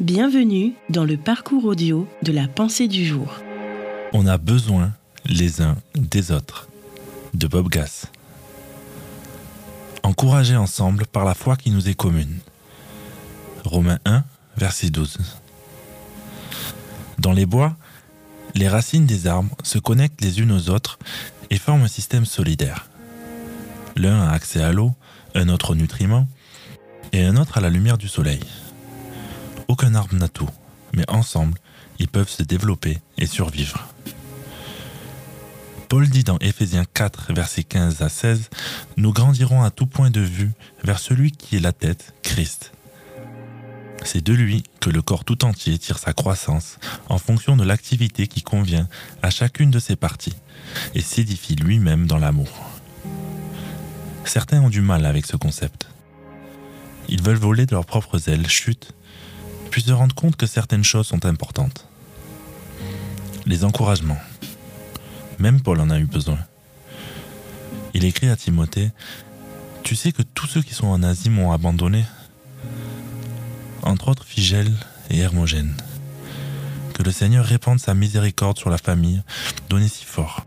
Bienvenue dans le parcours audio de la pensée du jour. On a besoin les uns des autres. De Bob Gass. Encouragés ensemble par la foi qui nous est commune. Romains 1, verset 12. Dans les bois, les racines des arbres se connectent les unes aux autres et forment un système solidaire. L'un a accès à l'eau, un autre aux nutriments, et un autre à la lumière du soleil. Aucun arbre n'a tout, mais ensemble, ils peuvent se développer et survivre. Paul dit dans Éphésiens 4, versets 15 à 16, Nous grandirons à tout point de vue vers celui qui est la tête, Christ. C'est de lui que le corps tout entier tire sa croissance en fonction de l'activité qui convient à chacune de ses parties et s'édifie lui-même dans l'amour. Certains ont du mal avec ce concept. Ils veulent voler de leurs propres ailes, chutent, puis se rendre compte que certaines choses sont importantes. Les encouragements. Même Paul en a eu besoin. Il écrit à Timothée Tu sais que tous ceux qui sont en Asie m'ont abandonné Entre autres Figel et Hermogène. Que le Seigneur répande sa miséricorde sur la famille donnée si fort.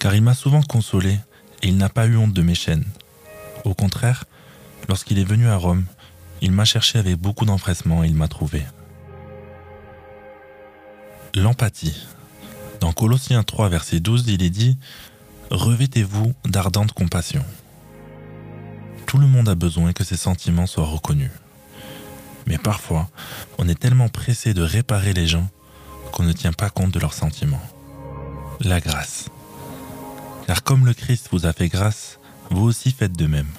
Car il m'a souvent consolé et il n'a pas eu honte de mes chaînes. Au contraire, lorsqu'il est venu à Rome, il m'a cherché avec beaucoup d'empressement et il m'a trouvé. L'empathie. Dans Colossiens 3, verset 12, il est dit Revêtez-vous d'ardente compassion. Tout le monde a besoin que ses sentiments soient reconnus. Mais parfois, on est tellement pressé de réparer les gens qu'on ne tient pas compte de leurs sentiments. La grâce. Car comme le Christ vous a fait grâce, vous aussi faites de même.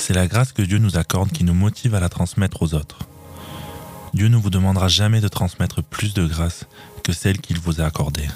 C'est la grâce que Dieu nous accorde qui nous motive à la transmettre aux autres. Dieu ne vous demandera jamais de transmettre plus de grâce que celle qu'il vous a accordée.